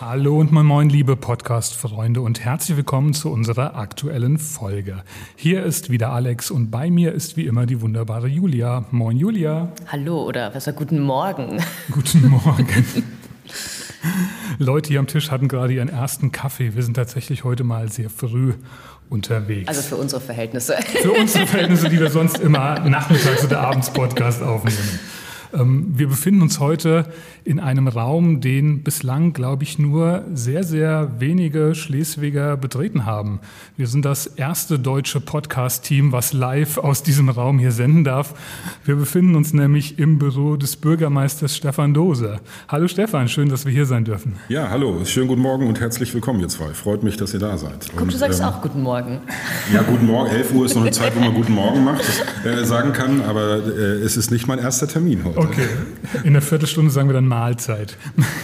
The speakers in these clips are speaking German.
Hallo und moin moin, liebe Podcast-Freunde und herzlich willkommen zu unserer aktuellen Folge. Hier ist wieder Alex und bei mir ist wie immer die wunderbare Julia. Moin Julia. Hallo oder besser guten Morgen. Guten Morgen. Leute hier am Tisch hatten gerade ihren ersten Kaffee. Wir sind tatsächlich heute mal sehr früh unterwegs. Also für unsere Verhältnisse. Für unsere Verhältnisse, die wir sonst immer nachmittags oder abends Podcast aufnehmen. Ähm, wir befinden uns heute in einem Raum, den bislang, glaube ich, nur sehr, sehr wenige Schleswiger betreten haben. Wir sind das erste deutsche Podcast-Team, was live aus diesem Raum hier senden darf. Wir befinden uns nämlich im Büro des Bürgermeisters Stefan Dose. Hallo Stefan, schön, dass wir hier sein dürfen. Ja, hallo, schönen guten Morgen und herzlich willkommen, ihr zwei. Freut mich, dass ihr da seid. Guck, und, du sagst ähm, auch guten Morgen. Ja, guten Morgen. 11 Uhr ist noch eine Zeit, wo man guten Morgen macht, äh, sagen kann, aber äh, es ist nicht mein erster Termin heute. Okay, in einer Viertelstunde sagen wir dann Mahlzeit.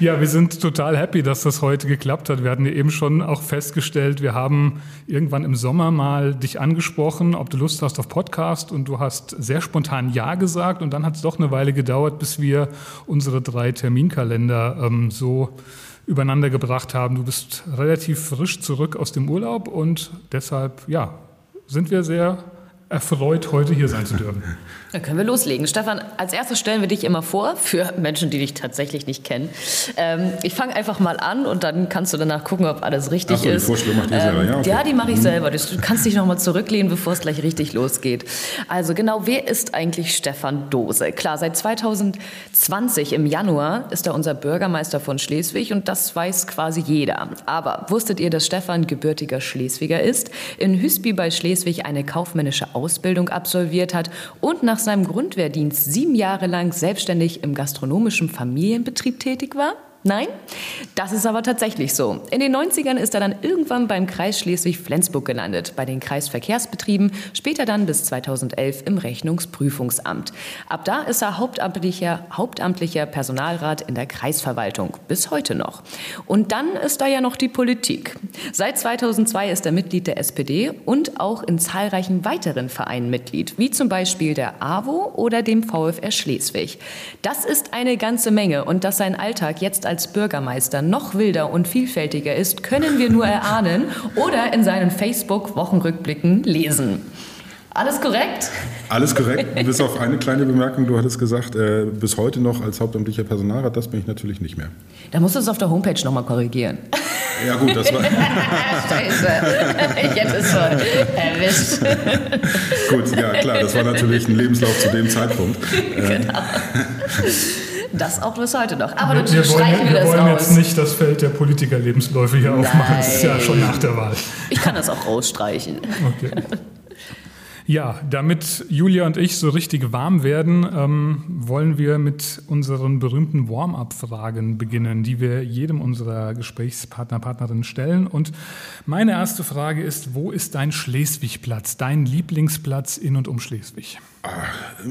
Ja, wir sind total happy, dass das heute geklappt hat. Wir hatten ja eben schon auch festgestellt, wir haben irgendwann im Sommer mal dich angesprochen, ob du Lust hast auf Podcast und du hast sehr spontan Ja gesagt und dann hat es doch eine Weile gedauert, bis wir unsere drei Terminkalender ähm, so übereinander gebracht haben. Du bist relativ frisch zurück aus dem Urlaub und deshalb, ja, sind wir sehr erfreut, heute hier sein zu dürfen. Dann können wir loslegen. Stefan, als erstes stellen wir dich immer vor, für Menschen, die dich tatsächlich nicht kennen. Ähm, ich fange einfach mal an und dann kannst du danach gucken, ob alles richtig Ach so, ist. Die Vorstellung macht ihr ähm, selber, ja? Okay. Ja, die mache ich mhm. selber. Du kannst dich nochmal zurücklehnen, bevor es gleich richtig losgeht. Also genau, wer ist eigentlich Stefan Dose? Klar, seit 2020 im Januar ist er unser Bürgermeister von Schleswig und das weiß quasi jeder. Aber wusstet ihr, dass Stefan gebürtiger Schleswiger ist, in Hüsby bei Schleswig eine kaufmännische Ausbildung absolviert hat und nach seinem Grundwehrdienst sieben Jahre lang selbstständig im gastronomischen Familienbetrieb tätig war? Nein, das ist aber tatsächlich so. In den 90ern ist er dann irgendwann beim Kreis Schleswig-Flensburg gelandet, bei den Kreisverkehrsbetrieben, später dann bis 2011 im Rechnungsprüfungsamt. Ab da ist er hauptamtlicher, hauptamtlicher Personalrat in der Kreisverwaltung, bis heute noch. Und dann ist da ja noch die Politik. Seit 2002 ist er Mitglied der SPD und auch in zahlreichen weiteren Vereinen Mitglied, wie zum Beispiel der AWO oder dem VfR Schleswig. Das ist eine ganze Menge und dass sein Alltag jetzt als Bürgermeister noch wilder und vielfältiger ist, können wir nur erahnen oder in seinen Facebook-Wochenrückblicken lesen. Alles korrekt? Alles korrekt, bis auf eine kleine Bemerkung. Du hattest gesagt, äh, bis heute noch als hauptamtlicher Personalrat, das bin ich natürlich nicht mehr. Da musst du es auf der Homepage nochmal korrigieren. Ja gut, das war... Scheiße, ich hätte es schon erwischt. gut, ja klar, das war natürlich ein Lebenslauf zu dem Zeitpunkt. genau. Das auch bis heute noch. Aber wir, wir wollen, wir, wir wollen jetzt nicht das Feld der Politikerlebensläufe hier Nein. aufmachen. Das ist ja schon nach der Wahl. Ich kann das auch rausstreichen. Okay. Ja, damit Julia und ich so richtig warm werden, ähm, wollen wir mit unseren berühmten Warm-up-Fragen beginnen, die wir jedem unserer Gesprächspartner, Partnerinnen stellen. Und meine erste Frage ist, wo ist dein Schleswig-Platz, dein Lieblingsplatz in und um Schleswig?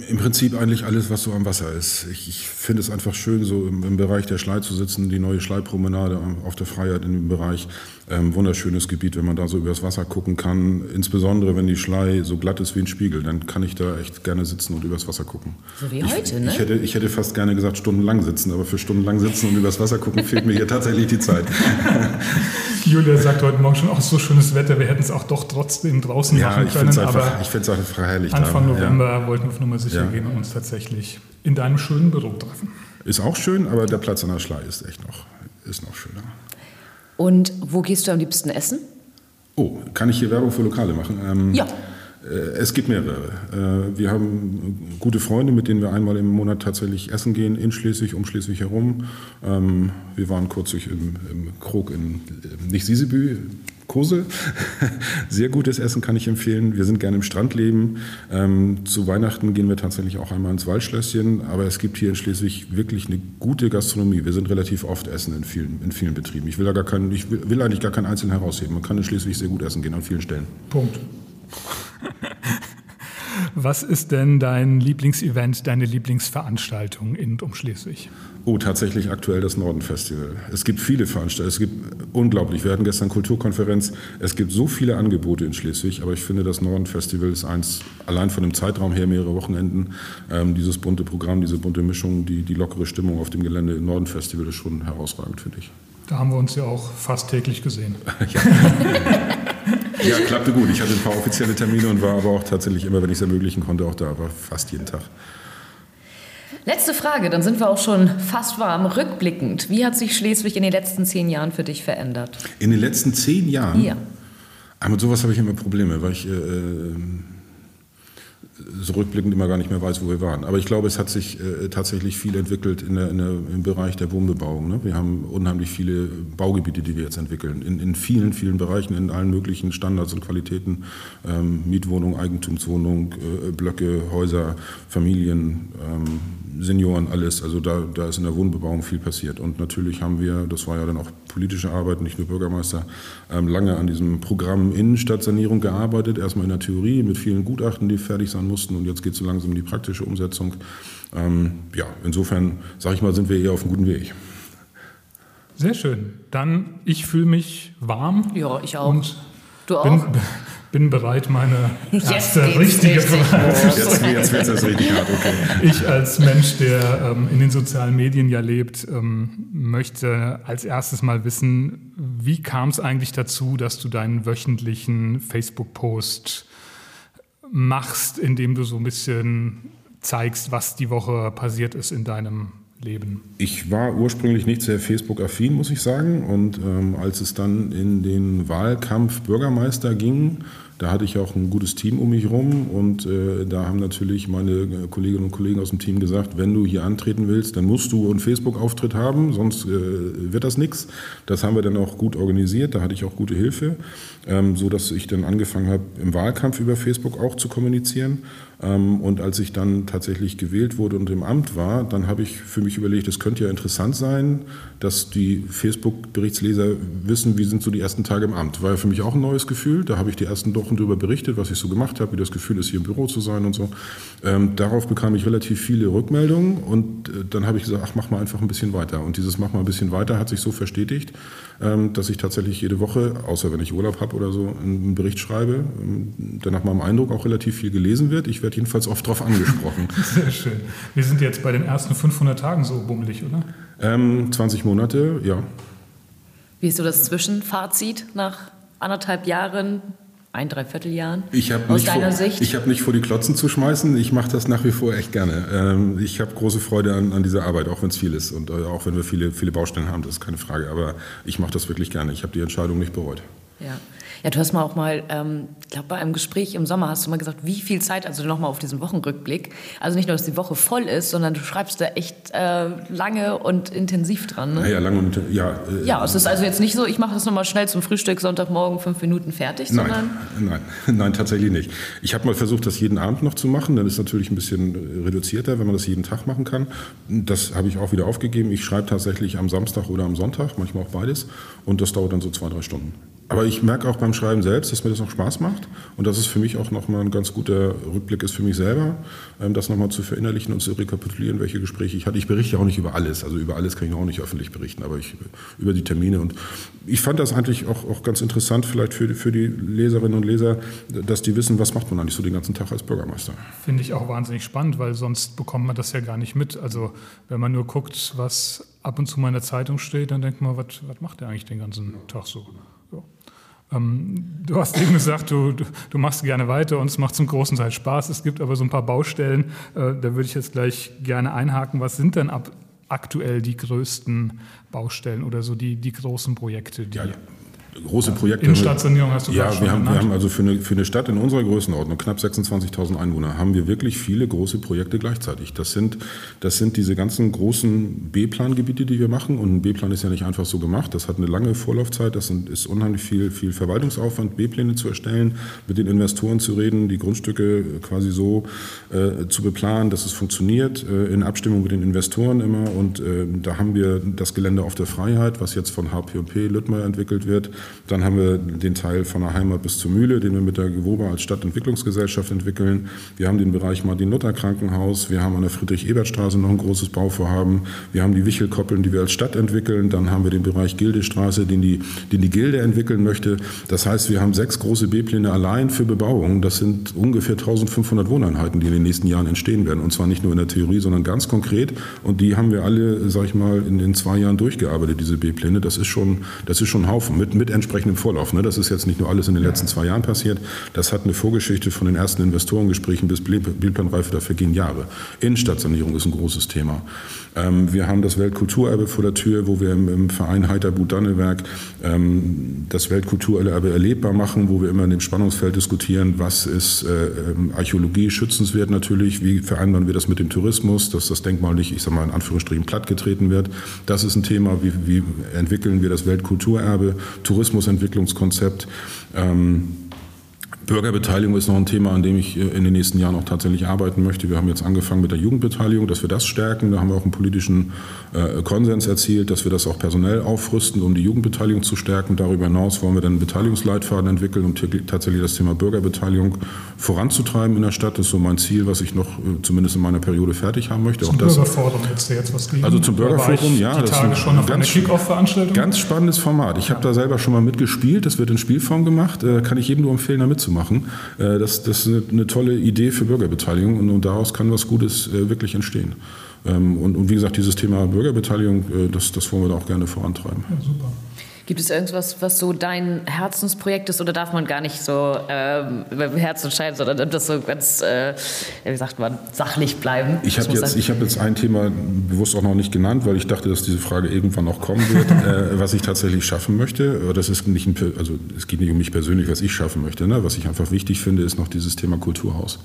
Im Prinzip eigentlich alles, was so am Wasser ist. Ich, ich finde es einfach schön, so im, im, Bereich der Schlei zu sitzen, die neue Schleipromenade auf der Freiheit in dem Bereich. Ähm, wunderschönes Gebiet, wenn man da so übers Wasser gucken kann. Insbesondere, wenn die Schlei so glatt ist wie ein Spiegel, dann kann ich da echt gerne sitzen und übers Wasser gucken. So wie ich, heute, ne? Ich hätte, ich hätte fast gerne gesagt, stundenlang sitzen, aber für stundenlang sitzen und übers Wasser gucken fehlt mir hier tatsächlich die Zeit. Julia sagt heute Morgen schon, auch so schönes Wetter, wir hätten es auch doch trotzdem draußen ja, machen können. Einfach, aber ich finde es einfach herrlich. Anfang da. November ja. wollten wir auf Nummer sicher ja. gehen und uns tatsächlich in deinem schönen Büro treffen. Ist auch schön, aber der Platz an der Schlei ist echt noch, ist noch schöner. Und wo gehst du am liebsten essen? Oh, kann ich hier Werbung für Lokale machen? Ähm, ja. Es gibt mehrere. Wir haben gute Freunde, mit denen wir einmal im Monat tatsächlich essen gehen, in Schleswig, um Schleswig herum. Ähm, wir waren kürzlich im, im Krog in, nicht Sisebü, Kosel. Sehr gutes Essen kann ich empfehlen. Wir sind gerne im Strandleben. Ähm, zu Weihnachten gehen wir tatsächlich auch einmal ins Waldschlösschen. Aber es gibt hier in Schleswig wirklich eine gute Gastronomie. Wir sind relativ oft essen in vielen, in vielen Betrieben. Ich will, da gar keinen, ich will, will eigentlich gar keinen einzelnen herausheben. Man kann in Schleswig sehr gut essen gehen an vielen Stellen. Punkt. Was ist denn dein Lieblingsevent, deine Lieblingsveranstaltung in und um Schleswig? Oh, tatsächlich aktuell das Norden-Festival. Es gibt viele Veranstaltungen, es gibt unglaublich. Wir hatten gestern Kulturkonferenz. Es gibt so viele Angebote in Schleswig, aber ich finde, das Norden-Festival ist eins, allein von dem Zeitraum her, mehrere Wochenenden, ähm, dieses bunte Programm, diese bunte Mischung, die, die lockere Stimmung auf dem Gelände im Norden-Festival ist schon herausragend, finde ich. Da haben wir uns ja auch fast täglich gesehen. ja. ja, klappte gut. Ich hatte ein paar offizielle Termine und war aber auch tatsächlich immer, wenn ich es ermöglichen konnte, auch da, aber fast jeden Tag. Letzte Frage, dann sind wir auch schon fast warm. Rückblickend, wie hat sich Schleswig in den letzten zehn Jahren für dich verändert? In den letzten zehn Jahren? Ja. Aber mit sowas habe ich immer Probleme, weil ich äh, äh so rückblickend immer gar nicht mehr weiß, wo wir waren. Aber ich glaube, es hat sich äh, tatsächlich viel entwickelt in der, in der, im Bereich der Wohnbebauung. Ne? Wir haben unheimlich viele Baugebiete, die wir jetzt entwickeln, in, in vielen, vielen Bereichen, in allen möglichen Standards und Qualitäten. Ähm, Mietwohnung, Eigentumswohnung, äh, Blöcke, Häuser, Familien, ähm, Senioren, alles. Also da, da ist in der Wohnbebauung viel passiert. Und natürlich haben wir, das war ja dann auch politische Arbeit, nicht nur Bürgermeister, ähm, lange an diesem Programm Innenstadtsanierung gearbeitet. Erstmal in der Theorie mit vielen Gutachten, die fertig sein mussten. Und jetzt geht es so langsam in die praktische Umsetzung. Ähm, ja, insofern, sage ich mal, sind wir eher auf einem guten Weg. Sehr schön. Dann, ich fühle mich warm. Ja, ich auch. Und du auch? Bin, bin bereit, meine erste richtige Frage zu stellen. Jetzt wird es richtig hart, okay. Ich als Mensch, der ähm, in den sozialen Medien ja lebt, ähm, möchte als erstes mal wissen, wie kam es eigentlich dazu, dass du deinen wöchentlichen Facebook-Post machst, in dem du so ein bisschen zeigst, was die Woche passiert ist in deinem Leben? Ich war ursprünglich nicht sehr Facebook-affin, muss ich sagen. Und ähm, als es dann in den Wahlkampf Bürgermeister ging, da hatte ich auch ein gutes Team um mich herum und äh, da haben natürlich meine Kolleginnen und Kollegen aus dem Team gesagt, wenn du hier antreten willst, dann musst du einen Facebook-Auftritt haben, sonst äh, wird das nichts. Das haben wir dann auch gut organisiert, da hatte ich auch gute Hilfe, ähm, so dass ich dann angefangen habe, im Wahlkampf über Facebook auch zu kommunizieren. Ähm, und als ich dann tatsächlich gewählt wurde und im Amt war, dann habe ich für mich überlegt, es könnte ja interessant sein, dass die Facebook-Berichtsleser wissen, wie sind so die ersten Tage im Amt. War ja für mich auch ein neues Gefühl. Da habe ich die ersten Wochen darüber berichtet, was ich so gemacht habe, wie das Gefühl ist, hier im Büro zu sein und so. Ähm, darauf bekam ich relativ viele Rückmeldungen und äh, dann habe ich gesagt, ach, mach mal einfach ein bisschen weiter. Und dieses mach mal ein bisschen weiter hat sich so verstetigt, ähm, dass ich tatsächlich jede Woche, außer wenn ich Urlaub habe oder so, einen Bericht schreibe, ähm, der nach meinem Eindruck auch relativ viel gelesen wird. Ich werde jedenfalls oft darauf angesprochen. Sehr schön. Wir sind jetzt bei den ersten 500 Tagen so bummelig, oder? Ähm, 20 Monate, ja. Wie ist so das Zwischenfazit nach anderthalb Jahren, ein, dreiviertel Jahren? Ich habe nicht, vor, Ich hab nicht vor, die Klotzen zu schmeißen. Ich mache das nach wie vor echt gerne. Ähm, ich habe große Freude an, an, dieser Arbeit, auch wenn es viel ist und äh, auch wenn wir viele, viele Baustellen haben, das ist keine Frage. Aber ich mache das wirklich gerne. Ich habe die Entscheidung nicht bereut. Ja. Ja, du hast mal auch mal, ähm, ich glaube, bei einem Gespräch im Sommer hast du mal gesagt, wie viel Zeit, also nochmal auf diesen Wochenrückblick, also nicht nur, dass die Woche voll ist, sondern du schreibst da echt äh, lange und intensiv dran. Ne? Ja, ja, lange und ja. Äh, ja, es ist also jetzt nicht so, ich mache das nochmal schnell zum Frühstück, Sonntagmorgen, fünf Minuten fertig, nein, sondern. Nein, nein, tatsächlich nicht. Ich habe mal versucht, das jeden Abend noch zu machen. Dann ist es natürlich ein bisschen äh, reduzierter, wenn man das jeden Tag machen kann. Das habe ich auch wieder aufgegeben. Ich schreibe tatsächlich am Samstag oder am Sonntag, manchmal auch beides. Und das dauert dann so zwei, drei Stunden. Aber ich merke auch beim Schreiben selbst, dass mir das noch Spaß macht und dass es für mich auch nochmal ein ganz guter Rückblick ist für mich selber, ähm, das nochmal zu verinnerlichen und zu rekapitulieren, welche Gespräche ich hatte. Ich berichte auch nicht über alles, also über alles kann ich auch nicht öffentlich berichten, aber ich, über die Termine. Und ich fand das eigentlich auch, auch ganz interessant, vielleicht für, für die Leserinnen und Leser, dass die wissen, was macht man eigentlich so den ganzen Tag als Bürgermeister. Finde ich auch wahnsinnig spannend, weil sonst bekommt man das ja gar nicht mit. Also wenn man nur guckt, was ab und zu mal in der Zeitung steht, dann denkt man, was, was macht der eigentlich den ganzen Tag so? Ähm, du hast eben gesagt, du, du, machst gerne weiter und es macht zum großen Teil Spaß. Es gibt aber so ein paar Baustellen, äh, da würde ich jetzt gleich gerne einhaken. Was sind denn ab, aktuell die größten Baustellen oder so die, die großen Projekte? Die ja, große Projekte. Innenstadtsanierung hast du Ja, schon wir haben, genannt. wir haben also für eine, für eine Stadt in unserer Größenordnung, knapp 26.000 Einwohner, haben wir wirklich viele große Projekte gleichzeitig. Das sind, das sind diese ganzen großen B-Plan-Gebiete, die wir machen. Und ein B-Plan ist ja nicht einfach so gemacht. Das hat eine lange Vorlaufzeit. Das sind, ist unheimlich viel, viel Verwaltungsaufwand, B-Pläne zu erstellen, mit den Investoren zu reden, die Grundstücke quasi so äh, zu beplanen, dass es funktioniert, äh, in Abstimmung mit den Investoren immer. Und äh, da haben wir das Gelände auf der Freiheit, was jetzt von HP&P Lüttmeier entwickelt wird. Dann haben wir den Teil von der Heimat bis zur Mühle, den wir mit der Gewoba als Stadtentwicklungsgesellschaft entwickeln. Wir haben den Bereich Martin-Luther-Krankenhaus. Wir haben an der Friedrich-Ebert-Straße noch ein großes Bauvorhaben. Wir haben die Wichelkoppeln, die wir als Stadt entwickeln. Dann haben wir den Bereich Gildestraße, den die, den die Gilde entwickeln möchte. Das heißt, wir haben sechs große B-Pläne allein für Bebauung. Das sind ungefähr 1500 Wohneinheiten, die in den nächsten Jahren entstehen werden. Und zwar nicht nur in der Theorie, sondern ganz konkret. Und die haben wir alle, sag ich mal, in den zwei Jahren durchgearbeitet, diese B-Pläne. Das ist schon, das ist schon ein Haufen mit, mit entsprechendem Vorlauf. Ne? Das ist jetzt nicht nur alles in den letzten zwei Jahren passiert. Das hat eine Vorgeschichte von den ersten Investorengesprächen bis Bildplanreife. Da vergehen Jahre. Innenstadtsanierung ist ein großes Thema. Ähm, wir haben das Weltkulturerbe vor der Tür, wo wir im, Verein Heiterbuth Dannewerk ähm, das Weltkulturerbe erlebbar machen, wo wir immer in dem Spannungsfeld diskutieren, was ist äh, ähm, Archäologie schützenswert natürlich, wie vereinbaren wir das mit dem Tourismus, dass das Denkmal nicht, ich sage mal in Anführungsstrichen, plattgetreten wird. Das ist ein Thema, wie, wie entwickeln wir das Weltkulturerbe, Tourismusentwicklungskonzept. Ähm, Bürgerbeteiligung ist noch ein Thema, an dem ich äh, in den nächsten Jahren auch tatsächlich arbeiten möchte. Wir haben jetzt angefangen mit der Jugendbeteiligung, dass wir das stärken. Da haben wir auch einen politischen äh, Konsens erzielt, dass wir das auch personell aufrüsten, um die Jugendbeteiligung zu stärken. Darüber hinaus wollen wir dann einen Beteiligungsleitfaden entwickeln, um tatsächlich das Thema Bürgerbeteiligung voranzutreiben in der Stadt. Das ist so mein Ziel, was ich noch äh, zumindest in meiner Periode fertig haben möchte. Zum auch das, Bürgerforum jetzt jetzt was gegen. Also zum Bürgerforum, ja. Das Tage ist schon auf ganz. Ganz spannendes Format. Ich habe da selber schon mal mitgespielt. Das wird in Spielform gemacht. Äh, kann ich jedem nur empfehlen, da mitzumachen. Äh, das, das ist eine, eine, tolle Idee für Bürgerbeteiligung und, und daraus kann was Gutes äh, wirklich entstehen. Ähm, und, und, wie gesagt, dieses Thema Bürgerbeteiligung, äh, das, das wollen wir da auch gerne vorantreiben. Ja, super. Gibt es irgendwas, was so dein Herzensprojekt ist oder darf man gar nicht so ähm, über Herz entscheiden, sondern das so ganz, äh, wie sagt man, sachlich bleiben? Ich habe jetzt, hab jetzt ein Thema bewusst auch noch nicht genannt, weil ich dachte, dass diese Frage irgendwann noch kommen wird, äh, was ich tatsächlich schaffen möchte. Das ist nicht ein, also es geht nicht um mich persönlich, was ich schaffen möchte. Ne? Was ich einfach wichtig finde, ist noch dieses Thema Kulturhaus.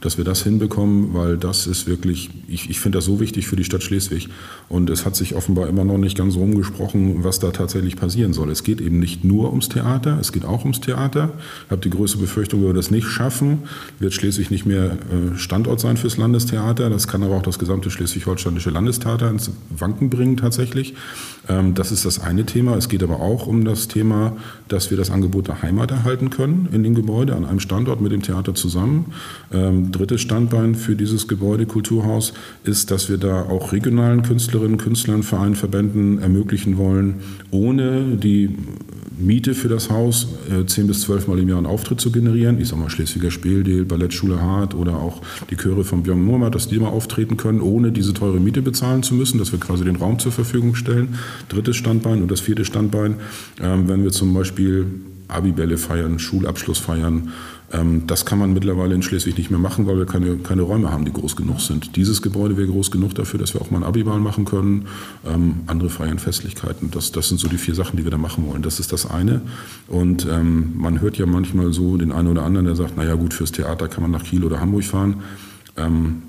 Dass wir das hinbekommen, weil das ist wirklich, ich, ich finde das so wichtig für die Stadt Schleswig. Und es hat sich offenbar immer noch nicht ganz rumgesprochen, was da tatsächlich passieren soll. Es geht eben nicht nur ums Theater, es geht auch ums Theater. Ich habe die größte Befürchtung, wenn wir das nicht schaffen, wird Schleswig nicht mehr äh, Standort sein fürs Landestheater. Das kann aber auch das gesamte schleswig-holsteinische Landestheater ins Wanken bringen tatsächlich. Ähm, das ist das eine Thema. Es geht aber auch um das Thema, dass wir das Angebot der Heimat erhalten können in dem Gebäude an einem Standort mit dem Theater zusammen. Ähm, drittes Standbein für dieses Gebäude Kulturhaus ist, dass wir da auch regionalen Künstlerinnen, Künstlern, Vereinen, Verbänden ermöglichen wollen, ohne die Miete für das Haus äh, 10 bis 12 Mal im Jahr einen Auftritt zu generieren. Ich sage mal Schleswiger Spieldeel, Ballettschule Hart oder auch die Chöre von Björn Murmat, dass die mal auftreten können, ohne diese teure Miete bezahlen zu müssen, dass wir quasi den Raum zur Verfügung stellen. Drittes Standbein und das vierte Standbein, ähm, wenn wir zum Beispiel Abibälle feiern, Schulabschluss feiern, das kann man mittlerweile in Schleswig nicht mehr machen, weil wir keine, keine Räume haben, die groß genug sind. Dieses Gebäude wäre groß genug dafür, dass wir auch mal ein Abiball machen können. Ähm, andere feiern Festlichkeiten. Das, das sind so die vier Sachen, die wir da machen wollen. Das ist das eine. Und ähm, man hört ja manchmal so den einen oder anderen, der sagt, naja gut, fürs Theater kann man nach Kiel oder Hamburg fahren. Ähm,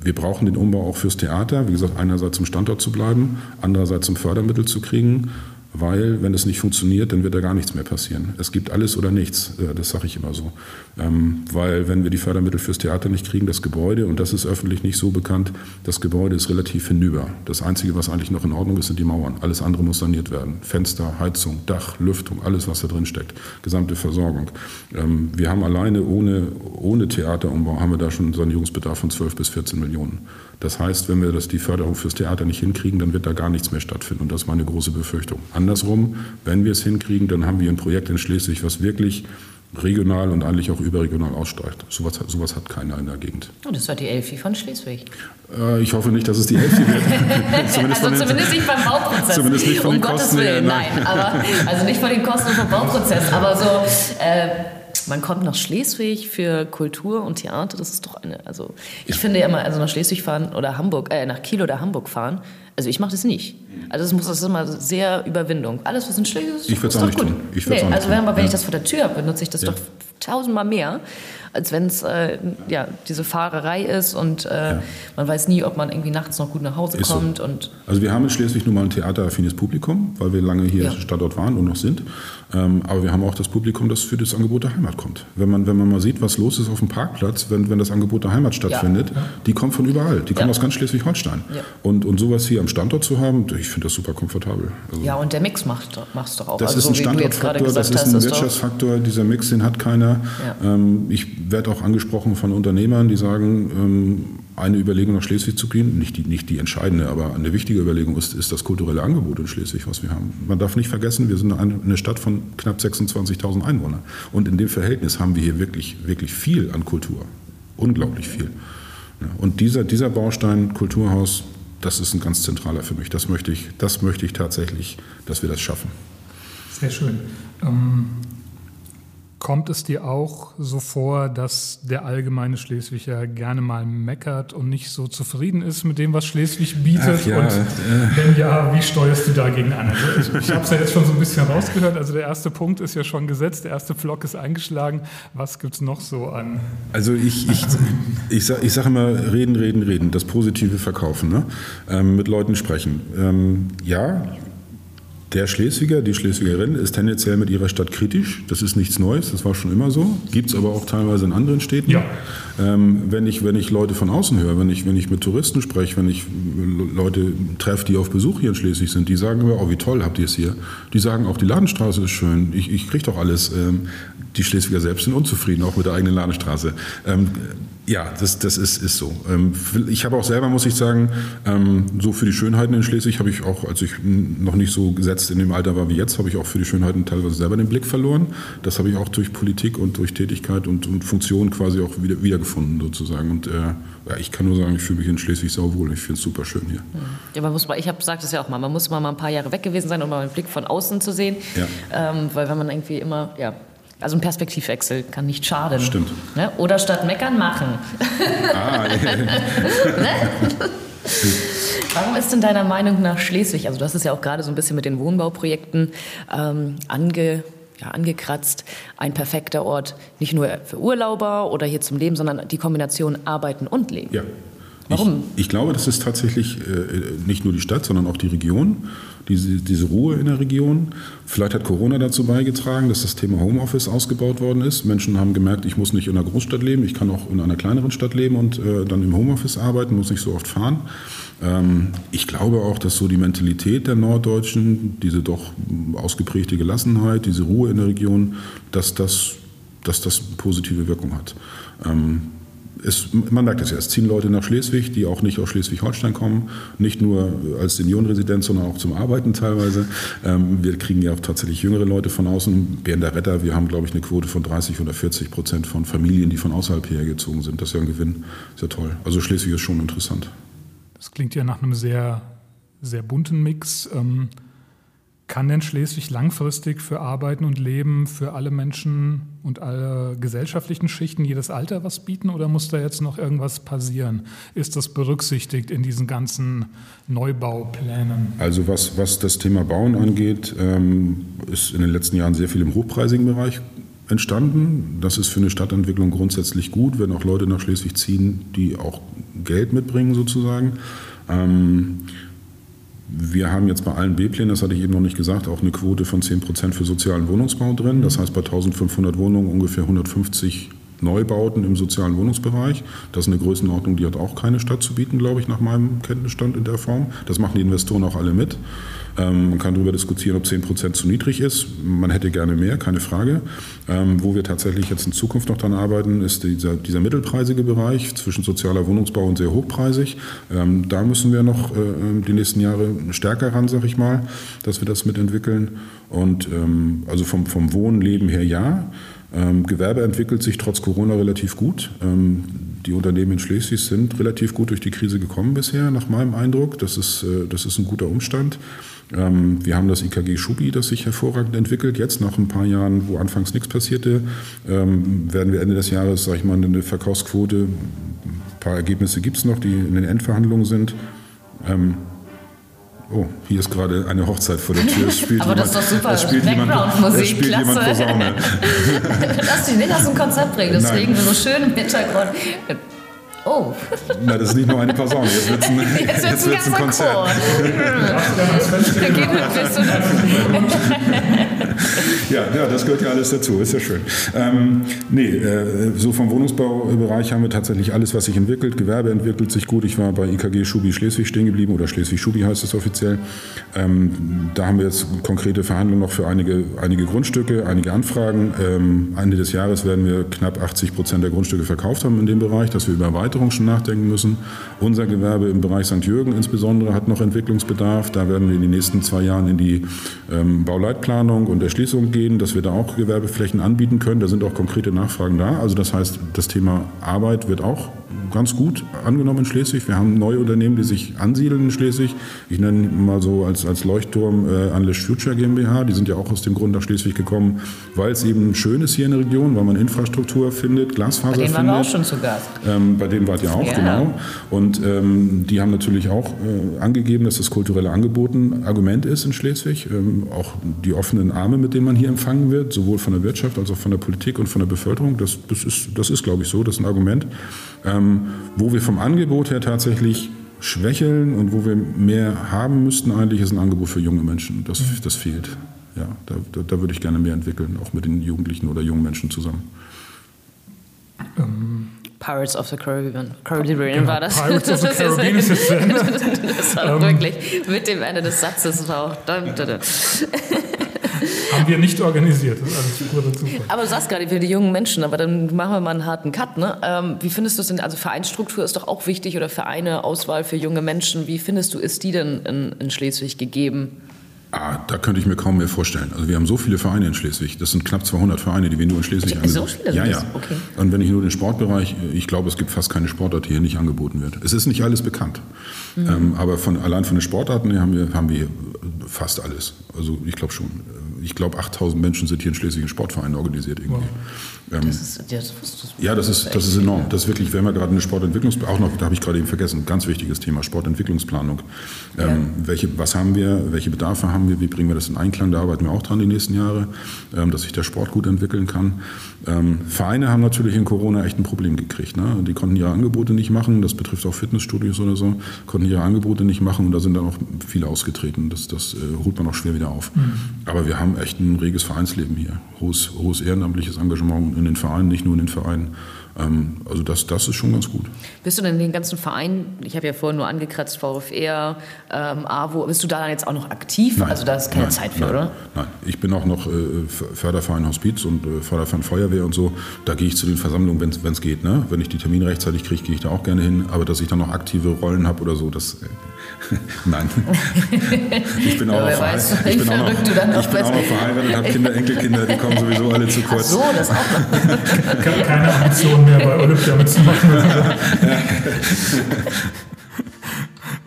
wir brauchen den Umbau auch fürs Theater. Wie gesagt, einerseits zum Standort zu bleiben, andererseits zum Fördermittel zu kriegen weil wenn es nicht funktioniert, dann wird da gar nichts mehr passieren. Es gibt alles oder nichts, äh, das sage ich immer so. Ähm, weil wenn wir die Fördermittel fürs Theater nicht kriegen, das Gebäude, und das ist öffentlich nicht so bekannt, das Gebäude ist relativ hinüber. Das Einzige, was eigentlich noch in Ordnung ist, sind die Mauern. Alles andere muss saniert werden. Fenster, Heizung, Dach, Lüftung, alles, was da drin steckt. Gesamte Versorgung. Ähm, wir haben alleine ohne, ohne Theaterumbau, haben wir da schon einen Sanierungsbedarf von 12 bis 14 Millionen. Das heißt, wenn wir das, die Förderung fürs Theater nicht hinkriegen, dann wird da gar nichts mehr stattfinden. Und das ist meine große Befürchtung. Andersrum, wenn wir es hinkriegen, dann haben wir ein Projekt in Schleswig, was wirklich regional und eigentlich auch überregional aussteigt. Sowas, sowas hat keiner in der Gegend. Oh, das war die Elfi von Schleswig. Äh, ich hoffe nicht, dass es die Elfi wird. zumindest also zumindest nicht beim Bauprozess. Zumindest nicht von um den Gottes Kosten Willen, her, nein. aber, also nicht von den Kosten vom Bauprozess, aber so... Äh, man kommt nach Schleswig für Kultur und Theater, das ist doch eine, also ich finde ja immer, also nach Schleswig fahren oder Hamburg, äh, nach Kiel oder Hamburg fahren, also ich mache das nicht. Also das muss das ist immer sehr Überwindung. Alles, was in Schleswig ist, Ich würde es ist auch doch nicht gut. tun. Ich würd's nee, auch nicht also tun. wenn, wenn Ja. ich das vor der Tür habe, benutze ich das Ja. doch tausendmal mehr, als wenn es äh, ja, diese Fahrerei ist und äh, man weiß nie, ob man irgendwie nachts noch gut nach Hause Ist so. kommt. Und Also wir haben in Schleswig nun mal ein theateraffines Publikum, weil wir lange hier Ja. Standort waren und noch sind. Ähm, aber wir haben auch das Publikum, das für das Angebot der Heimat kommt. Wenn man, wenn man mal sieht, was los ist auf dem Parkplatz, wenn, wenn das Angebot der Heimat stattfindet, die kommen von überall. Die kommen Ja. aus ganz Schleswig-Holstein. Ja. Und, und sowas hier am Standort zu haben, ich finde das super komfortabel. Also ja, und der Mix macht es doch auch. das also ist ein so Standortfaktor, das ist ein Wirtschaftsfaktor. Dieser Mix, den hat keiner. Ja. Ähm, ich werde auch angesprochen von Unternehmern, die sagen, ähm, eine Überlegung nach Schleswig zu gehen, nicht die, nicht die entscheidende, aber eine wichtige Überlegung ist, ist das kulturelle Angebot in Schleswig, was wir haben. Man darf nicht vergessen, wir sind eine, Stadt von knapp 26.000 Einwohnern. Und in dem Verhältnis haben wir hier wirklich, wirklich viel an Kultur. Unglaublich viel. Und dieser, dieser Baustein Kulturhaus, das ist ein ganz zentraler für mich. Das möchte ich, das möchte ich tatsächlich, dass wir das schaffen. Sehr schön. Ähm, kommt es dir auch so vor, dass der allgemeine Schleswiger gerne mal meckert und nicht so zufrieden ist mit dem, was Schleswig bietet? Ja, und äh. wenn ja, wie steuerst du dagegen an? Also ich ich habe es ja jetzt schon so ein bisschen rausgehört. Also der erste Punkt ist ja schon gesetzt, der erste Pflock ist eingeschlagen. Was gibt es noch so an? Also ich, ich, ich, sag, ich sage immer, reden, reden, reden, das Positive verkaufen, ne? ähm, mit Leuten sprechen. Ähm, ja, der Schleswiger, die Schleswigerin ist tendenziell mit ihrer Stadt kritisch. Das ist nichts Neues, das war schon immer so. Gibt es aber auch teilweise in anderen Städten. Ja. Ähm, wenn, ich, wenn ich Leute von außen höre, wenn ich, wenn ich mit Touristen spreche, wenn ich Leute treffe, die auf Besuch hier in Schleswig sind, die sagen immer, oh, wie toll habt ihr es hier. Die sagen auch, die Ladenstraße ist schön, ich, ich kriege doch alles. Ähm, die Schleswiger selbst sind unzufrieden, auch mit der eigenen Ladenstraße. Ähm, ja, das, das ist, ist so. Ähm, ich habe auch selber, muss ich sagen, ähm, so für die Schönheiten in Schleswig habe ich auch, als ich noch nicht so gesetzt in dem Alter war wie jetzt, habe ich auch für die Schönheiten teilweise selber den Blick verloren. Das habe ich auch durch Politik und durch Tätigkeit und, und Funktion quasi auch wieder, wiedergefunden sozusagen. Und äh, ja, ich kann nur sagen, ich fühle mich in Schleswig sauwohl. Ich finde es super schön hier. Ja, man muss mal, ich habe gesagt das ja auch mal, man muss mal ein paar Jahre weg gewesen sein, um mal einen Blick von außen zu sehen. Ja. Ähm, weil wenn man irgendwie immer, ja, also ein Perspektivwechsel kann nicht schaden. Stimmt. Ne? Oder statt meckern machen. Ah, Warum ist denn deiner Meinung nach Schleswig, also du hast es ja auch gerade so ein bisschen mit den Wohnbauprojekten ähm, ange, ja, angekratzt, ein perfekter Ort, nicht nur für Urlauber oder hier zum Leben, sondern die Kombination Arbeiten und Leben. Ja. Warum? Ich, ich glaube, das ist tatsächlich äh, nicht nur die Stadt, sondern auch die Region, diese, diese Ruhe in der Region. Vielleicht hat Corona dazu beigetragen, dass das Thema Homeoffice ausgebaut worden ist. Menschen haben gemerkt, ich muss nicht in einer Großstadt leben, ich kann auch in einer kleineren Stadt leben und äh, dann im Homeoffice arbeiten, muss nicht so oft fahren. Ähm, ich glaube auch, dass so die Mentalität der Norddeutschen, diese doch ausgeprägte Gelassenheit, diese Ruhe in der Region, dass das, dass das positive Wirkung hat. Ähm, es, man merkt es ja, es ziehen Leute nach Schleswig, die auch nicht aus Schleswig-Holstein kommen, nicht nur als Seniorenresidenz, sondern auch zum Arbeiten teilweise. Ähm, wir kriegen ja auch tatsächlich jüngere Leute von außen. Während der Retter, wir haben, glaube ich, eine Quote von 30 oder 40 Prozent von Familien, die von außerhalb hierher gezogen sind. Das ist ja ein Gewinn, sehr toll. Also Schleswig ist schon interessant. Das klingt ja nach einem sehr, sehr bunten Mix. Ähm, kann denn Schleswig langfristig für Arbeiten und Leben für alle Menschen und alle gesellschaftlichen Schichten jedes Alter was bieten oder muss da jetzt noch irgendwas passieren? Ist das berücksichtigt in diesen ganzen Neubauplänen? Also was, was das Thema Bauen angeht, ähm, ist in den letzten Jahren sehr viel im hochpreisigen Bereich entstanden. Das ist für eine Stadtentwicklung grundsätzlich gut, wenn auch Leute nach Schleswig ziehen, die auch Geld mitbringen sozusagen. Ähm, wir haben jetzt bei allen B-Plänen, das hatte ich eben noch nicht gesagt, auch eine Quote von 10 Prozent für sozialen Wohnungsbau drin. Das heißt bei 1500 Wohnungen ungefähr 150 Neubauten im sozialen Wohnungsbereich. Das ist eine Größenordnung, die hat auch keine Stadt zu bieten, glaube ich, nach meinem Kenntnisstand in der Form. Das machen die Investoren auch alle mit. Ähm, man kann darüber diskutieren, ob 10 Prozent zu niedrig ist. Man hätte gerne mehr, keine Frage. Ähm, wo wir tatsächlich jetzt in Zukunft noch dran arbeiten, ist dieser, dieser mittelpreisige Bereich zwischen sozialer Wohnungsbau und sehr hochpreisig. Ähm, da müssen wir noch äh, die nächsten Jahre stärker ran, sag ich mal, dass wir das mitentwickeln. Und ähm, also vom, vom Wohnleben her ja. Ähm, Gewerbe entwickelt sich trotz Corona relativ gut. Ähm, die Unternehmen in Schleswig sind relativ gut durch die Krise gekommen bisher, nach meinem Eindruck. Das ist, äh, das ist ein guter Umstand. Ähm, wir haben das IKG Schubi, das sich hervorragend entwickelt. Jetzt nach ein paar Jahren, wo anfangs nichts passierte, ähm, werden wir Ende des Jahres, sage ich mal, eine Verkaufsquote, ein paar Ergebnisse gibt es noch, die in den Endverhandlungen sind. Ähm, Oh, hier ist gerade eine Hochzeit vor der Tür. Es spielt Aber das ist doch super. Es spielt Background-Musik, spielt klasse. jemand Posaune. Lass dich nicht aus dem Konzept bringen, deswegen so schön im Hintergrund. Oh. Na, das ist nicht nur eine Posaune, jetzt wird es ein, jetzt jetzt wird's ein Konzert. Chor. ja, ja, das gehört ja alles dazu, ist ja schön. Ähm, nee, äh, so vom Wohnungsbaubereich haben wir tatsächlich alles, was sich entwickelt. Gewerbe entwickelt sich gut. Ich war bei IKG Schubi Schleswig stehen geblieben oder Schleswig Schubi heißt es offiziell. Ähm, da haben wir jetzt konkrete Verhandlungen noch für einige, einige Grundstücke, einige Anfragen. Ähm, Ende des Jahres werden wir knapp 80 Prozent der Grundstücke verkauft haben in dem Bereich, dass wir über Erweiterung schon nachdenken müssen. Unser Gewerbe im Bereich St. Jürgen insbesondere hat noch Entwicklungsbedarf. Da werden wir in den nächsten zwei Jahren in die ähm, Bauleitplanung und Erschließung gehen, dass wir da auch Gewerbeflächen anbieten können. Da sind auch konkrete Nachfragen da. Also das heißt, das Thema Arbeit wird auch ganz gut angenommen in Schleswig. Wir haben neue Unternehmen, die sich ansiedeln in Schleswig. Ich nenne mal so als, als Leuchtturm äh, Unleash Future GmbH. Die sind ja auch aus dem Grund nach Schleswig gekommen, weil es eben schön ist hier in der Region, weil man Infrastruktur findet, Glasfaser bei denen findet. waren wir auch schon zu Gast. Ähm, bei denen wart ihr auch, Ja. genau. Und ähm, die haben natürlich auch äh, angegeben, dass das kulturelle Angebot ein Argument ist in Schleswig. Ähm, auch die offenen Arme, mit denen man hier empfangen wird, sowohl von der Wirtschaft als auch von der Politik und von der Bevölkerung. Das, das ist, das ist glaube ich, so. Das ist ein Argument. Ähm, wo wir vom Angebot her tatsächlich schwächeln und wo wir mehr haben müssten eigentlich, ist ein Angebot für junge Menschen. Das, das fehlt. Ja, da, da, da würde ich gerne mehr entwickeln, auch mit den Jugendlichen oder jungen Menschen zusammen. Pirates of the Caribbean. Caribbean Genau, war das. Pirates of the Caribbean ist Ende. Das war wirklich mit dem Ende des Satzes war auch. Haben wir nicht organisiert. Das ist alles purer Zufall. Aber du sagst gerade für die jungen Menschen, aber dann machen wir mal einen harten Cut. Ne? Ähm, wie findest du es denn? Also Vereinsstruktur ist doch auch wichtig oder Vereine, Auswahl für junge Menschen. Wie findest du, ist die denn in, in Schleswig gegeben? Ah, da könnte ich mir kaum mehr vorstellen. Also wir haben so viele Vereine in Schleswig. Das sind knapp 200 Vereine, die wir nur in Schleswig So angeboten viele Ja, ja. Okay. Und wenn ich nur den Sportbereich, ich glaube, es gibt fast keine Sportart, die hier nicht angeboten wird. Es ist nicht alles bekannt. Mhm. Ähm, aber von, allein von den Sportarten her haben wir, haben wir fast alles. Also ich glaube schon. Ich glaube, 8000 Menschen sind hier in Schleswig in Sportvereinen organisiert irgendwie. Ähm, Das ist, das, das, ja, das ist, das ist enorm. Das ist wirklich, wir haben ja gerade eine Sportentwicklungsplanung, auch noch, da habe ich gerade eben vergessen, ganz wichtiges Thema, Sportentwicklungsplanung. Ähm, welche, was haben wir, welche Bedarfe haben wir, wie bringen wir das in Einklang, da arbeiten wir auch dran die nächsten Jahre, ähm, dass sich der Sport gut entwickeln kann. Ähm, Vereine haben natürlich in Corona echt ein Problem gekriegt. Ne? Die konnten ihre Angebote nicht machen, das betrifft auch Fitnessstudios oder so, konnten ihre Angebote nicht machen und da sind dann auch viele ausgetreten. Das, das äh, holt man auch schwer wieder auf. Aber wir haben echt ein reges Vereinsleben hier, hohes, hohes ehrenamtliches Engagement in den Vereinen, nicht nur in den Vereinen. Ähm, also das, das ist schon ganz gut. Bist du denn in den ganzen Vereinen, ich habe ja vorhin nur angekratzt, VfR, ähm, AWO, bist du da dann jetzt auch noch aktiv? Nein. Also da ist keine Nein, Zeit für, nein, oder? Nein, ich bin auch noch äh, Förderverein Hospiz und äh, Förderverein Feuerwehr und so. Da gehe ich zu den Versammlungen, wenn es geht. Ne? Wenn ich die Termine rechtzeitig kriege, gehe ich da auch gerne hin. Aber dass ich dann noch aktive Rollen habe oder so, das... Äh, nein. ich bin auch, weiß, ich wie bin auch noch, ich bin bist. auch noch verheiratet, habe Kinder, Enkelkinder, die kommen sowieso alle zu Ach kurz. so, das auch noch. Ke- Ambition mehr bei Olympia mitzumachen.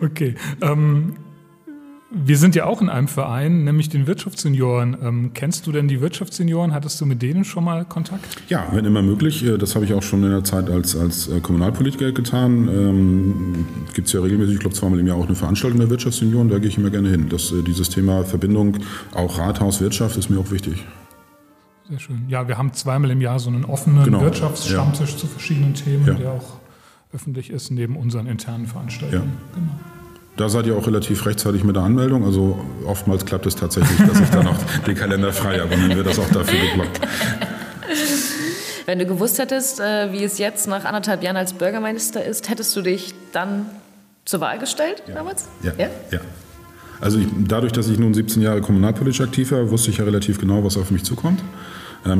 okay. Ähm, wir sind ja auch in einem Verein, nämlich den Wirtschaftssenioren. Ähm, kennst du denn die Wirtschaftssenioren? Hattest du mit denen schon mal Kontakt? Ja, wenn immer möglich. Äh, Das habe ich auch schon in der Zeit als, als äh, Kommunalpolitiker getan. Ähm, Gibt es ja regelmäßig, ich glaube zweimal im Jahr auch eine Veranstaltung der Wirtschaftsunion, da gehe ich immer gerne hin. Das, äh, dieses Thema Verbindung, auch Rathaus, Wirtschaft, ist mir auch wichtig. Sehr schön. Ja, wir haben zweimal im Jahr so einen offenen Genau. Wirtschaftsstammtisch zu verschiedenen Themen, Ja. der auch öffentlich ist, neben unseren internen Veranstaltungen. Genau. Da seid ihr auch relativ rechtzeitig mit der Anmeldung. Also oftmals klappt es tatsächlich, dass ich dann auch den Kalender frei habe und dann wird das auch dafür geblockt. Wenn du gewusst hättest, äh, wie es jetzt nach anderthalb Jahren als Bürgermeister ist, hättest du dich dann zur Wahl gestellt damals? Ja, ja. Also ich, dadurch, dass ich nun 17 Jahre kommunalpolitisch aktiv war, wusste ich ja relativ genau, was auf mich zukommt.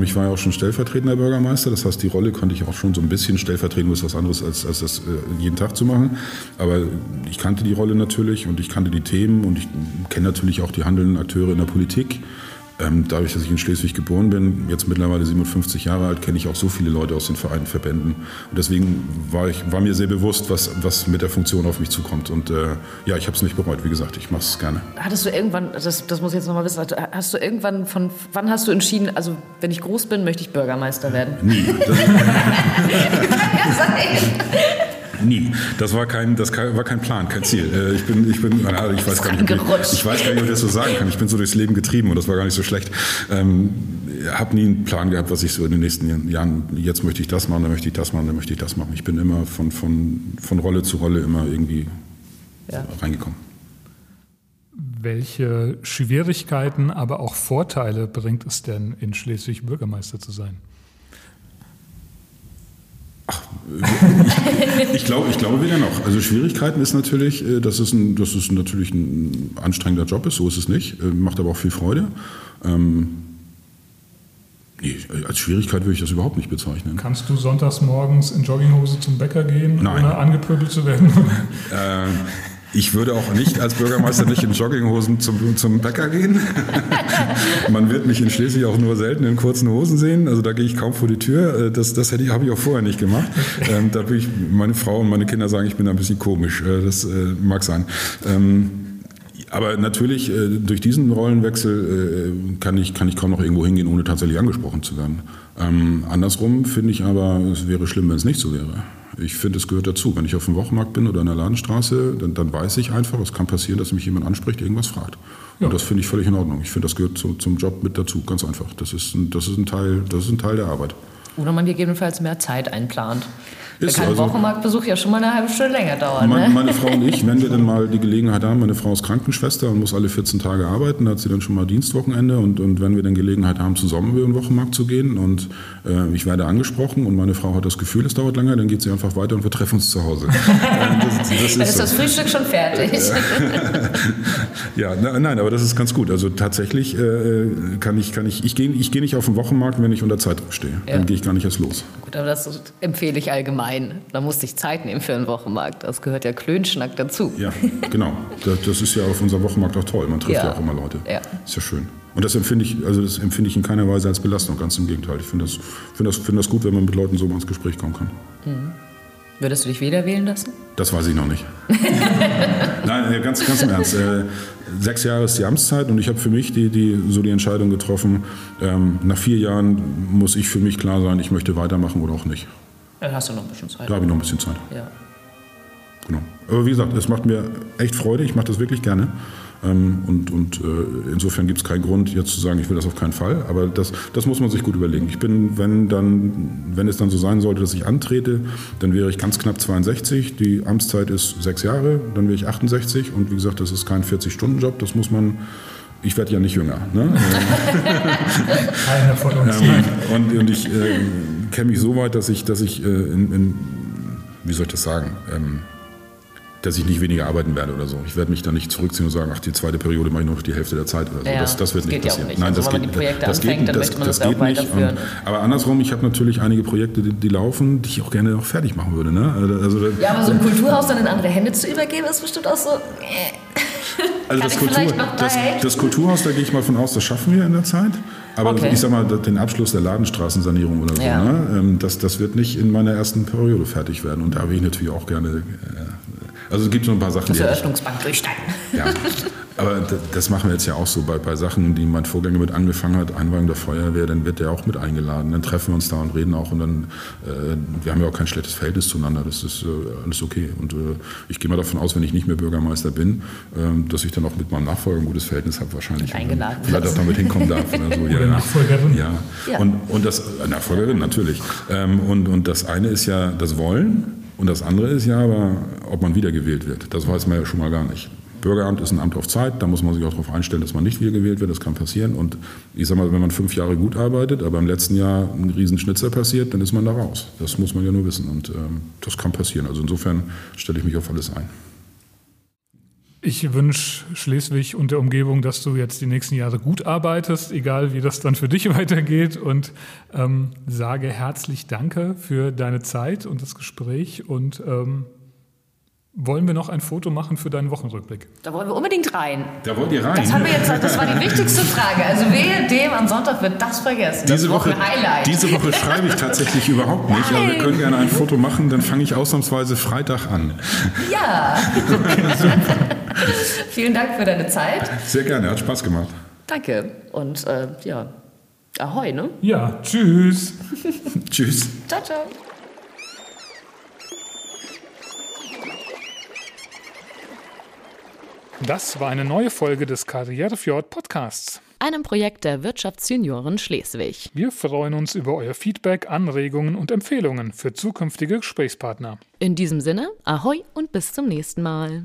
Ich war ja auch schon stellvertretender Bürgermeister, das heißt, die Rolle konnte ich auch schon so ein bisschen stellvertreten, was anderes als, als das äh, jeden Tag zu machen. Aber ich kannte die Rolle natürlich und ich kannte die Themen und ich kenne natürlich auch die handelnden Akteure in der Politik. Ähm, dadurch, dass ich in Schleswig geboren bin, jetzt mittlerweile 57 Jahre alt, kenne ich auch so viele Leute aus den Vereinen, Verbänden. Und deswegen war, ich, war mir sehr bewusst, was, was mit der Funktion auf mich zukommt. Und äh, ja, ich habe es nicht bereut. Wie gesagt, ich mache es gerne. Hattest du irgendwann, das, das muss ich jetzt nochmal wissen, hast du irgendwann von, wann hast du entschieden, also wenn ich groß bin, möchte ich Bürgermeister werden? Nie. Nie. Das war kein, das war kein Plan, kein Ziel. Äh, ich bin, ich bin, ich weiß gar nicht, ich, ich, weiß gar nicht, ob ich das so sagen kann. Ich bin so durchs Leben getrieben und das war gar nicht so schlecht. Ähm, habe nie einen Plan gehabt, was ich so in den nächsten Jahren, jetzt möchte ich das machen, dann möchte ich das machen, dann möchte ich das machen. Ich bin immer von, von, von Rolle zu Rolle immer irgendwie ja. reingekommen. Welche Schwierigkeiten, aber auch Vorteile bringt es denn, in Schleswig Bürgermeister zu sein? Ach, ich, glaube, ich glaube weder noch. Also Schwierigkeiten ist natürlich, äh, dass es, ein, dass es natürlich ein anstrengender Job ist, so ist es nicht, äh, macht aber auch viel Freude. Ähm, nee, als Schwierigkeit würde ich das überhaupt nicht bezeichnen. Kannst du sonntags morgens in Jogginghose zum Bäcker gehen, Nein. ohne angepöbelt zu werden? Äh, ich würde auch nicht als Bürgermeister nicht in Jogginghosen zum, zum Bäcker gehen. Man wird mich in Schleswig auch nur selten in kurzen Hosen sehen. Also da gehe ich kaum vor die Tür. Äh, das, das hätte ich, habe ich auch vorher nicht gemacht. Ähm, da bin ich, meine Frau und meine Kinder sagen, ich bin ein bisschen komisch. Äh, das äh, mag sein. Ähm, aber natürlich, äh, durch diesen Rollenwechsel äh, kann, ich, kann ich kaum noch irgendwo hingehen, ohne tatsächlich angesprochen zu werden. Ähm, andersrum finde ich aber, es wäre schlimm, wenn es nicht so wäre. Ich finde, es gehört dazu. Wenn ich auf dem Wochenmarkt bin oder in der Ladenstraße, dann, dann weiß ich einfach, es kann passieren, dass mich jemand anspricht, irgendwas fragt. Ja. Und das finde ich völlig in Ordnung. Ich finde, das gehört zu, zum Job mit dazu, ganz einfach. Das ist, ein, das, ist ein Teil, das ist ein Teil der Arbeit. Oder man gegebenenfalls mehr Zeit einplant. Da kann also, Wochenmarktbesuch ja schon mal eine halbe Stunde länger dauern. Meine, ne? meine Frau und ich, wenn wir dann mal die Gelegenheit haben, meine Frau ist Krankenschwester und muss alle 14 Tage arbeiten, da hat sie dann schon mal Dienstwochenende und, und wenn wir dann Gelegenheit haben, zusammen über den Wochenmarkt zu gehen und äh, ich werde angesprochen und meine Frau hat das Gefühl, es dauert länger, dann geht sie einfach weiter und wir treffen uns zu Hause. das, das ist dann ist so. das Frühstück schon fertig. ja, na, nein, aber das ist ganz gut. Also tatsächlich äh, kann ich, kann ich, ich gehe ich geh nicht auf den Wochenmarkt, wenn ich unter Zeitdruck stehe. Ja. Dann gehe ich gar nicht erst los. Gut, aber das empfehle ich allgemein allgemein. Da musste ich Zeit nehmen für einen Wochenmarkt. Das gehört ja Klönschnack dazu. Ja, genau. Das, ist ja auf unserem Wochenmarkt auch toll. Man trifft ja, ja auch immer Leute. Ja. Ist ja schön. Und das empfinde ich, also das empfinde ich in keiner Weise als Belastung, ganz im Gegenteil. Ich finde das, finde das, finde das gut, wenn man mit Leuten so mal ins Gespräch kommen kann. Mhm. Würdest du dich wieder wählen lassen? Das weiß ich noch nicht. Nein, ganz, ganz im Ernst. Äh, sechs Jahre ist die Amtszeit und ich habe für mich die, die, so die Entscheidung getroffen, ähm, nach vier Jahren muss ich für mich klar sein, ich möchte weitermachen oder auch nicht. Dann hast du noch ein bisschen Zeit. Da habe ich noch ein bisschen Zeit. Ja. Genau. Aber wie gesagt, es macht mir echt Freude. Ich mache das wirklich gerne. Ähm, und, und äh, insofern gibt es keinen Grund, jetzt zu sagen, ich will das auf keinen Fall. Aber das, das muss man sich gut überlegen. Ich bin, wenn, dann, wenn es dann so sein sollte, dass ich antrete, dann wäre ich ganz knapp 62. Die Amtszeit ist sechs Jahre, dann wäre ich 68. Und wie gesagt, das ist kein 40-Stunden-Job. Das muss man ich werde ja nicht jünger. Ne? Keiner von uns. Ähm, und, und ich äh, kenne mich so weit, dass ich, dass ich äh, in, in, wie soll ich das sagen, ähm, dass ich nicht weniger arbeiten werde oder so. Ich werde mich da nicht zurückziehen und sagen, ach, die zweite Periode mache ich nur noch die Hälfte der Zeit oder so. Ja, das, das wird das nicht passieren. Ja nicht. Nein, also, das, geht, das, geht, das, das geht nicht. Und, aber andersrum, ich habe natürlich einige Projekte, die, die, laufen, die ich auch gerne noch fertig machen würde. Ne? Also, ja, aber so ein Kulturhaus dann in andere Hände zu übergeben, ist bestimmt auch so. Äh. Also das, Kultur, das, das, Kulturhaus, da gehe ich mal von aus, das schaffen wir in der Zeit. Aber okay. ich sag mal, den Abschluss der Ladenstraßensanierung oder so, ja. ne? Ähm, das, das wird nicht in meiner ersten Periode fertig werden. Und da will ich natürlich auch gerne. Äh, also es gibt so ein paar Sachen. Das Eröffnungsbank durchsteigen. Ja. Aber das machen wir jetzt ja auch so bei, bei Sachen, die mein Vorgänger mit angefangen hat, Einweihung der Feuerwehr, dann wird der auch mit eingeladen. Dann treffen wir uns da und reden auch und dann, äh, wir haben ja auch kein schlechtes Verhältnis zueinander, das ist äh, alles okay. Und äh, ich gehe mal davon aus, wenn ich nicht mehr Bürgermeister bin, ähm, dass ich dann auch mit meinem Nachfolger ein gutes Verhältnis habe wahrscheinlich. Eingeladen. Vielleicht auch damit hinkommen darf. Oder, so. ja, Nachfolgerin. Ja, ja. Und, und das, äh, Nachfolgerin natürlich. Ähm, und, und das eine ist ja das Wollen und das andere ist ja aber, ob man wiedergewählt wird. Das weiß man ja schon mal gar nicht. Bürgeramt ist ein Amt auf Zeit, da muss man sich auch darauf einstellen, dass man nicht wiedergewählt wird, das kann passieren. Und ich sage mal, wenn man fünf Jahre gut arbeitet, aber im letzten Jahr ein Riesenschnitzer passiert, dann ist man da raus. Das muss man ja nur wissen und ähm, das kann passieren. Also insofern stelle ich mich auf alles ein. Ich wünsche Schleswig und der Umgebung, dass du jetzt die nächsten Jahre gut arbeitest, egal wie das dann für dich weitergeht. Und ähm, sage herzlich Danke für deine Zeit und das Gespräch und ähm, wollen wir noch ein Foto machen für deinen Wochenrückblick? Da wollen wir unbedingt rein. Da wollt ihr rein? Das, haben wir jetzt, das war die wichtigste Frage. Also wehe dem, am Sonntag wird das vergessen. Diese das Woche, Highlight. diese Woche schreibe ich tatsächlich überhaupt nicht, aber wir können gerne ein Foto machen, dann fange ich ausnahmsweise Freitag an. Ja. Vielen Dank für deine Zeit. Sehr gerne, hat Spaß gemacht. Danke. Und äh, ja, ahoi, ne? Ja, tschüss. Tschüss. Ciao, ciao. Das war eine neue Folge des Karrierefjord Podcasts. Einem Projekt der Wirtschaftsjunioren Schleswig. Wir freuen uns über euer Feedback, Anregungen und Empfehlungen für zukünftige Gesprächspartner. In diesem Sinne, ahoi und bis zum nächsten Mal.